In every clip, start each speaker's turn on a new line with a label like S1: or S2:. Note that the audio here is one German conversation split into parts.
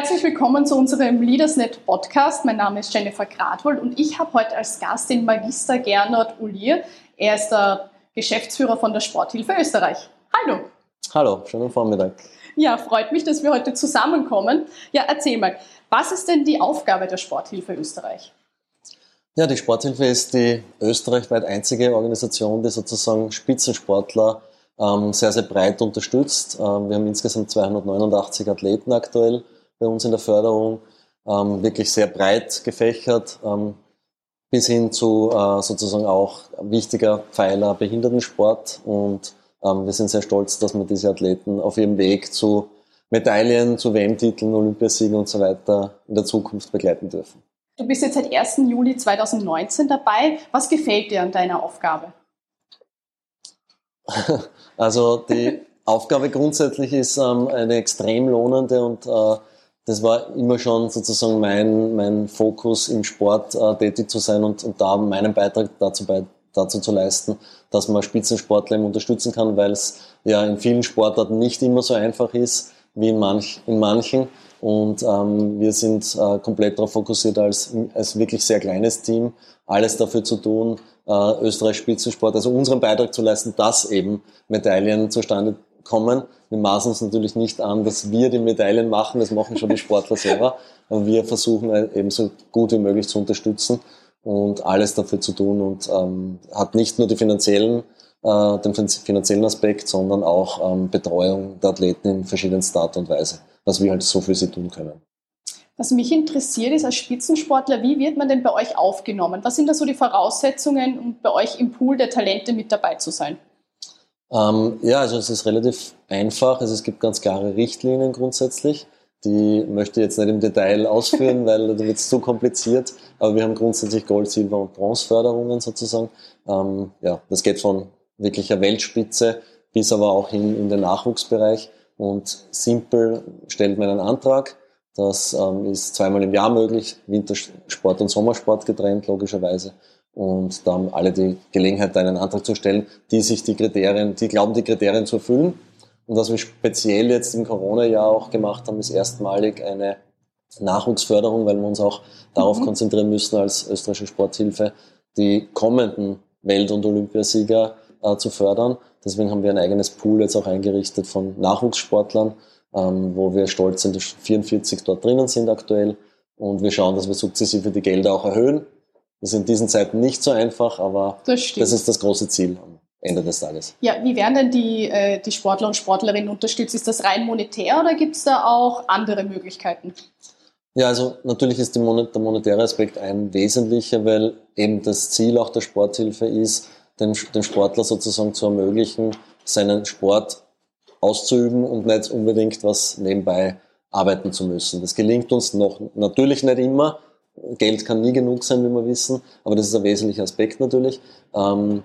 S1: Herzlich willkommen zu unserem LeadersNet Podcast. Mein Name ist Jennifer Gradwold und ich habe heute als Gast den Magister Gernot Ulier. Er ist der Geschäftsführer von der Sporthilfe Österreich. Hallo.
S2: Hallo, schönen Vormittag.
S1: Ja, freut mich, dass wir heute zusammenkommen. Ja, erzähl mal, was ist denn die Aufgabe der Sporthilfe Österreich?
S2: Ja, die Sporthilfe ist die österreichweit einzige Organisation, die sozusagen Spitzensportler ähm, sehr, sehr breit unterstützt. Ähm, wir haben insgesamt 289 Athleten aktuell bei uns in der Förderung, ähm, wirklich sehr breit gefächert, ähm, bis hin zu äh, sozusagen auch wichtiger Pfeiler Behindertensport. Und ähm, wir sind sehr stolz, dass wir diese Athleten auf ihrem Weg zu Medaillen, zu WM-Titeln, Olympiasiegen und so weiter in der Zukunft begleiten dürfen.
S1: Du bist jetzt seit 1. Juli 2019 dabei. Was gefällt dir an deiner Aufgabe?
S2: Also die Aufgabe grundsätzlich ist ähm, eine extrem lohnende und äh, das war immer schon sozusagen mein, mein Fokus im Sport äh, tätig zu sein und, und da meinen Beitrag dazu, bei, dazu zu leisten, dass man Spitzensportler unterstützen kann, weil es ja in vielen Sportarten nicht immer so einfach ist wie in, manch, in manchen. Und ähm, wir sind äh, komplett darauf fokussiert, als, als wirklich sehr kleines Team alles dafür zu tun, äh, Österreich Spitzensport, also unseren Beitrag zu leisten, dass eben Medaillen zustande kommen. Wir maßen uns natürlich nicht an, dass wir die Medaillen machen, das machen schon die Sportler selber, aber wir versuchen äh, eben so gut wie möglich zu unterstützen und alles dafür zu tun und ähm, hat nicht nur die finanziellen, äh, den finanziellen Aspekt, sondern auch ähm, Betreuung der Athleten in verschiedenster Art und Weise, was wir halt so für sie tun können.
S1: Was mich interessiert ist als Spitzensportler, wie wird man denn bei euch aufgenommen? Was sind da so die Voraussetzungen, um bei euch im Pool der Talente mit dabei zu sein?
S2: Ähm, ja, also es ist relativ einfach. Also es gibt ganz klare Richtlinien grundsätzlich. Die möchte ich jetzt nicht im Detail ausführen, weil da wird es zu kompliziert. Aber wir haben grundsätzlich Gold, Silber und Bronzeförderungen sozusagen. Ähm, ja, das geht von wirklicher Weltspitze bis aber auch hin in den Nachwuchsbereich. Und simpel stellt man einen Antrag das ähm, ist zweimal im Jahr möglich, Wintersport und Sommersport getrennt, logischerweise. Und da haben alle die Gelegenheit, einen Antrag zu stellen, die sich die Kriterien, die glauben, die Kriterien zu erfüllen. Und was wir speziell jetzt im Corona-Jahr auch gemacht haben, ist erstmalig eine Nachwuchsförderung, weil wir uns auch darauf mhm. konzentrieren müssen als österreichische Sporthilfe, die kommenden Welt- und Olympiasieger äh, zu fördern. Deswegen haben wir ein eigenes Pool jetzt auch eingerichtet von Nachwuchssportlern, ähm, wo wir stolz sind, dass 44 dort drinnen sind aktuell. Und wir schauen, dass wir sukzessive die Gelder auch erhöhen. Das ist in diesen Zeiten nicht so einfach, aber das, das ist das große Ziel am Ende des Tages.
S1: Ja, wie werden denn die, äh, die Sportler und Sportlerinnen unterstützt? Ist das rein monetär oder gibt es da auch andere Möglichkeiten?
S2: Ja, also natürlich ist der monetäre Aspekt ein wesentlicher, weil eben das Ziel auch der Sporthilfe ist, den, den Sportler sozusagen zu ermöglichen, seinen Sport auszuüben und nicht unbedingt was nebenbei arbeiten zu müssen. Das gelingt uns noch natürlich nicht immer. Geld kann nie genug sein, wie wir wissen, aber das ist ein wesentlicher Aspekt natürlich. Ähm,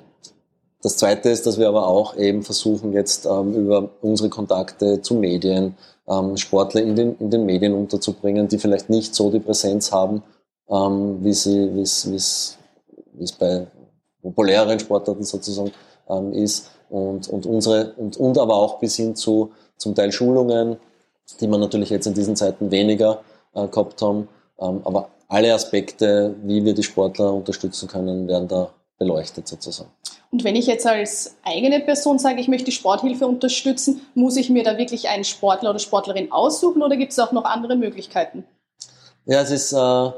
S2: das Zweite ist, dass wir aber auch eben versuchen, jetzt ähm, über unsere Kontakte zu Medien, ähm, Sportler in den, in den Medien unterzubringen, die vielleicht nicht so die Präsenz haben, wie wie es bei populäreren Sportarten sozusagen ist und, und unsere und, und aber auch bis hin zu zum Teil Schulungen, die man natürlich jetzt in diesen Zeiten weniger äh, gehabt haben. Aber alle Aspekte, wie wir die Sportler unterstützen können, werden da beleuchtet sozusagen.
S1: Und wenn ich jetzt als eigene Person sage, ich möchte die Sporthilfe unterstützen, muss ich mir da wirklich einen Sportler oder Sportlerin aussuchen oder gibt es auch noch andere Möglichkeiten?
S2: Ja, es ist äh,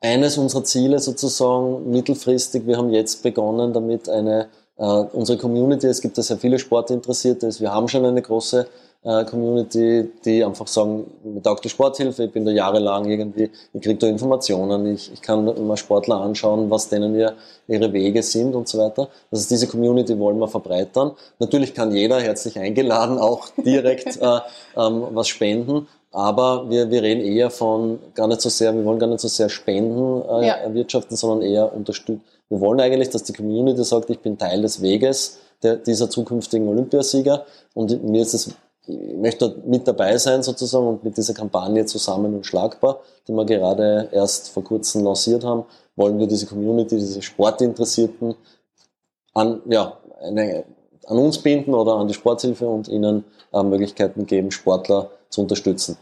S2: eines unserer Ziele sozusagen mittelfristig. Wir haben jetzt begonnen damit eine Uh, unsere Community, es gibt ja sehr viele Sportinteressierte, wir haben schon eine große Community, die einfach sagen, mir taugt die Sporthilfe, ich bin da jahrelang irgendwie, ich kriege da Informationen, ich, ich kann immer Sportler anschauen, was denen wir ihre Wege sind und so weiter. Ist diese Community wollen wir verbreitern. Natürlich kann jeder herzlich eingeladen auch direkt äh, ähm, was spenden, aber wir, wir reden eher von gar nicht so sehr, wir wollen gar nicht so sehr Spenden äh, ja. erwirtschaften, sondern eher unterstützen wir wollen eigentlich, dass die Community sagt, ich bin Teil des Weges der, dieser zukünftigen Olympiasieger und mir ist es, ich möchte mit dabei sein sozusagen und mit dieser Kampagne zusammen und schlagbar, die wir gerade erst vor kurzem lanciert haben, wollen wir diese Community, diese Sportinteressierten an, ja, eine, an uns binden oder an die Sporthilfe und ihnen äh, Möglichkeiten geben, Sportler zu unterstützen.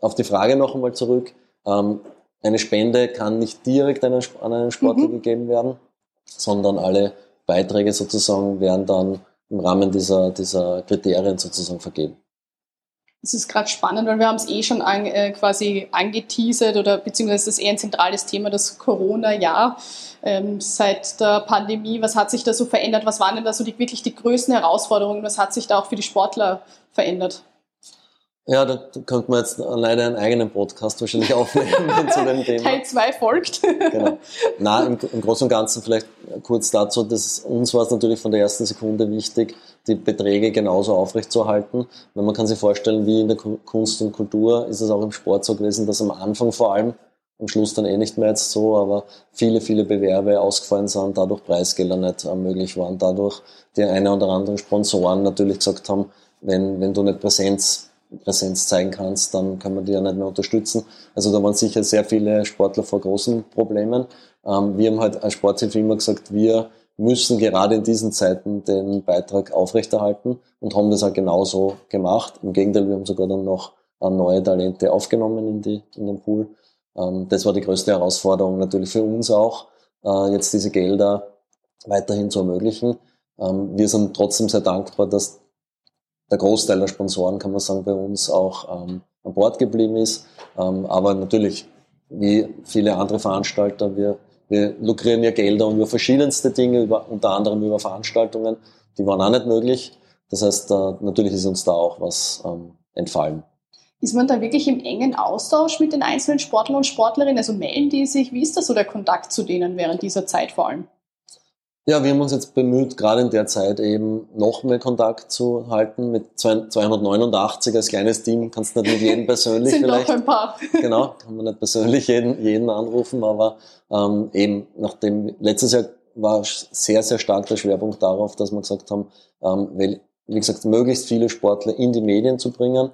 S2: auf die Frage noch einmal zurück. Ähm, eine Spende kann nicht direkt an einen Sportler mhm. gegeben werden, sondern alle Beiträge sozusagen werden dann im Rahmen dieser, dieser Kriterien sozusagen vergeben.
S1: Das ist gerade spannend, weil wir haben es eh schon an, äh, quasi angeteasert oder beziehungsweise das ist eher ein zentrales Thema, das Corona-Jahr. Ähm, seit der Pandemie, was hat sich da so verändert? Was waren denn da so die, wirklich die größten Herausforderungen? Was hat sich da auch für die Sportler verändert?
S2: Ja, da könnte man jetzt leider einen eigenen Podcast wahrscheinlich aufnehmen zu dem Thema.
S1: Teil 2 folgt.
S2: genau. Na, im, im, Großen und Ganzen vielleicht kurz dazu, dass uns war es natürlich von der ersten Sekunde wichtig, die Beträge genauso aufrechtzuerhalten. Weil man kann sich vorstellen, wie in der Kunst und Kultur ist es auch im Sport so gewesen, dass am Anfang vor allem, am Schluss dann eh nicht mehr jetzt so, aber viele, viele Bewerbe ausgefallen sind, dadurch Preisgelder nicht möglich waren, dadurch die eine oder anderen Sponsoren natürlich gesagt haben, wenn, wenn du nicht Präsenz Präsenz zeigen kannst, dann kann man die ja nicht mehr unterstützen. Also da waren sicher sehr viele Sportler vor großen Problemen. Ähm, wir haben halt als Sporthilfe immer gesagt, wir müssen gerade in diesen Zeiten den Beitrag aufrechterhalten und haben das auch genauso gemacht. Im Gegenteil, wir haben sogar dann noch äh, neue Talente aufgenommen in, die, in den Pool. Ähm, das war die größte Herausforderung natürlich für uns auch, äh, jetzt diese Gelder weiterhin zu ermöglichen. Ähm, wir sind trotzdem sehr dankbar, dass der Großteil der Sponsoren, kann man sagen, bei uns auch ähm, an Bord geblieben ist. Ähm, aber natürlich, wie viele andere Veranstalter, wir, wir lukrieren ja Gelder über verschiedenste Dinge, über, unter anderem über Veranstaltungen. Die waren auch nicht möglich. Das heißt, äh, natürlich ist uns da auch was ähm, entfallen.
S1: Ist man da wirklich im engen Austausch mit den einzelnen Sportlern und Sportlerinnen? Also melden die sich? Wie ist das so der Kontakt zu denen während dieser Zeit vor allem?
S2: Ja, wir haben uns jetzt bemüht, gerade in der Zeit eben noch mehr Kontakt zu halten. Mit 289 als kleines Team kannst du nicht mit jedem persönlich
S1: Sind
S2: vielleicht.
S1: Noch ein paar.
S2: genau, kann man nicht persönlich jeden, jeden anrufen, aber ähm, eben nachdem letztes Jahr war sehr, sehr stark der Schwerpunkt darauf, dass wir gesagt haben, ähm, weil, wie gesagt, möglichst viele Sportler in die Medien zu bringen.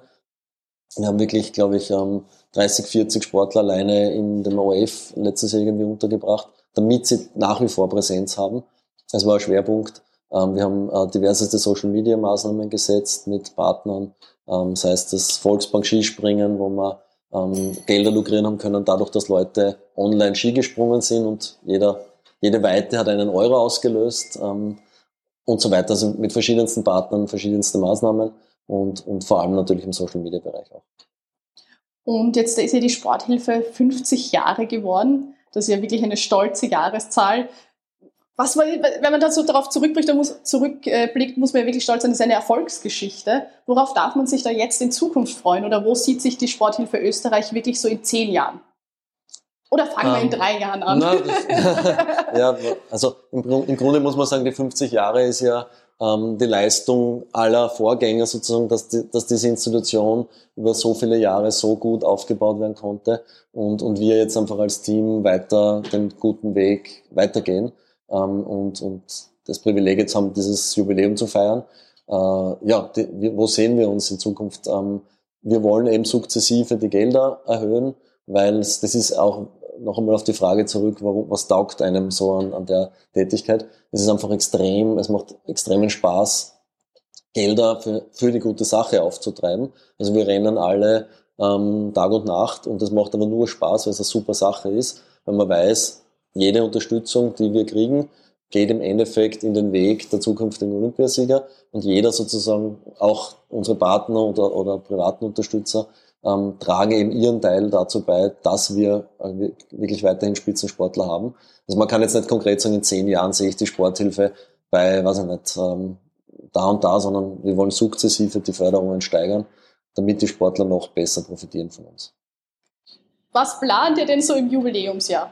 S2: Wir haben wirklich, glaube ich, ähm, 30, 40 Sportler alleine in dem OF letztes Jahr irgendwie untergebracht, damit sie nach wie vor Präsenz haben. Das war ein Schwerpunkt. Ähm, wir haben äh, diverseste Social Media Maßnahmen gesetzt mit Partnern, ähm, sei es das Volksbank Skispringen, wo wir ähm, Gelder lukrieren haben können, dadurch, dass Leute online Ski gesprungen sind und jeder, jede Weite hat einen Euro ausgelöst und so weiter. Also mit verschiedensten Partnern, verschiedenste Maßnahmen und, und vor allem natürlich im Social Media Bereich auch.
S1: Und jetzt ist ja die Sporthilfe 50 Jahre geworden. Das ist ja wirklich eine stolze Jahreszahl was man, wenn man da so darauf zurückblickt, muss, zurückblickt, muss man ja wirklich stolz sein, das ist eine Erfolgsgeschichte. Worauf darf man sich da jetzt in Zukunft freuen? Oder wo sieht sich die Sporthilfe Österreich wirklich so in zehn Jahren? Oder fangen um, wir in ähm, drei Jahren an? Na,
S2: das, ja, also im, im, Grunde muss man sagen, die 50 Jahre ist ja ähm, die Leistung aller Vorgänger sozusagen, dass, die, dass diese Institution über so viele Jahre so gut aufgebaut werden konnte und, und wir jetzt einfach als Team weiter den guten Weg weitergehen ähm, und, und das Privileg jetzt haben, dieses Jubiläum zu feiern. Äh, ja, die, wo sehen wir uns in Zukunft? Ähm, wir wollen eben sukzessive die Gelder erhöhen, weil das ist auch noch einmal auf die Frage zurück, warum, was taugt einem so an, an der Tätigkeit? Es ist einfach extrem, es macht extremen Spaß, Gelder für, für die gute Sache aufzutreiben. Also wir rennen alle ähm, Tag und Nacht und das macht aber nur Spaß, weil es eine super Sache ist, weil man weiß, jede Unterstützung, die wir kriegen, geht im Endeffekt in den Weg der zukünftigen Olympiasieger und jeder sozusagen, auch unsere Partner oder, oder privaten Unterstützer, ähm, tragen eben ihren Teil dazu bei, dass wir äh, wirklich weiterhin Spitzensportler haben. Also man kann jetzt nicht konkret sagen, in zehn Jahren sehe ich die Sporthilfe bei, weiß ich nicht, ähm, da und da, sondern wir wollen sukzessive die Förderungen steigern, damit die Sportler noch besser profitieren von uns.
S1: Was plant ihr denn so im Jubiläumsjahr?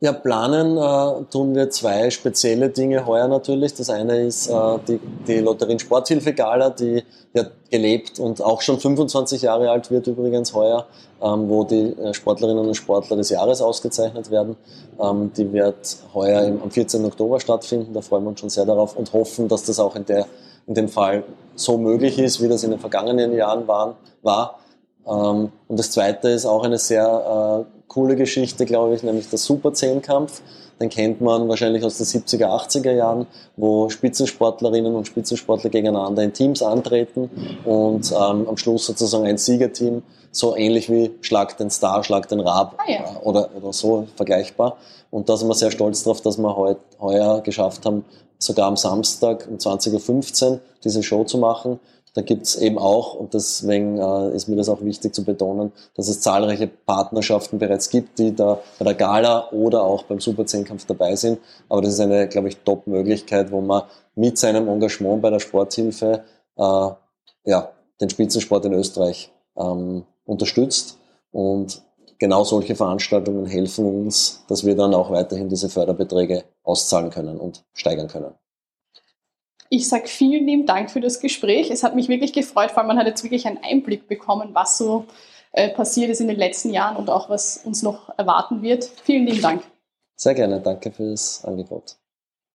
S2: Ja, planen äh, tun wir zwei spezielle Dinge heuer natürlich. Das eine ist äh, die, die Lotterien Sporthilfe Gala, die ja gelebt und auch schon 25 Jahre alt wird übrigens heuer, ähm, wo die äh, Sportlerinnen und Sportler des Jahres ausgezeichnet werden. Ähm, die wird heuer im, am 14. Oktober stattfinden. Da freuen wir uns schon sehr darauf und hoffen, dass das auch in, der, in dem Fall so möglich ist, wie das in den vergangenen Jahren waren, war. Ähm, und das zweite ist auch eine sehr äh, coole Geschichte, glaube ich, nämlich der Super-Zehnkampf. Den kennt man wahrscheinlich aus den 70er, 80er Jahren, wo Spitzensportlerinnen und Spitzensportler gegeneinander in Teams antreten und ähm, am Schluss sozusagen ein Siegerteam, so ähnlich wie Schlag den Star, Schlag den Rab
S1: Ah, ja.
S2: äh, oder, oder so vergleichbar. Und da sind wir sehr stolz drauf, dass wir heuer geschafft haben, sogar am Samstag um 20.15 Uhr diese Show zu machen. Da gibt's eben auch, und deswegen äh, ist mir das auch wichtig zu betonen, dass es zahlreiche Partnerschaften bereits gibt, die da bei der Gala oder auch beim Super 10-Kampf dabei sind. Aber das ist eine, glaube ich, Top-Möglichkeit, wo man mit seinem Engagement bei der Sporthilfe äh, ja, den Spitzensport in Österreich ähm, unterstützt. Und genau solche Veranstaltungen helfen uns, dass wir dann auch weiterhin diese Förderbeträge auszahlen können und steigern können.
S1: Ich sage vielen lieben Dank für das Gespräch. Es hat mich wirklich gefreut, vor allem man hat jetzt wirklich einen Einblick bekommen, was so äh, passiert ist in den letzten Jahren und auch was uns noch erwarten wird. Vielen lieben Dank.
S2: Sehr gerne, danke fürs Angebot.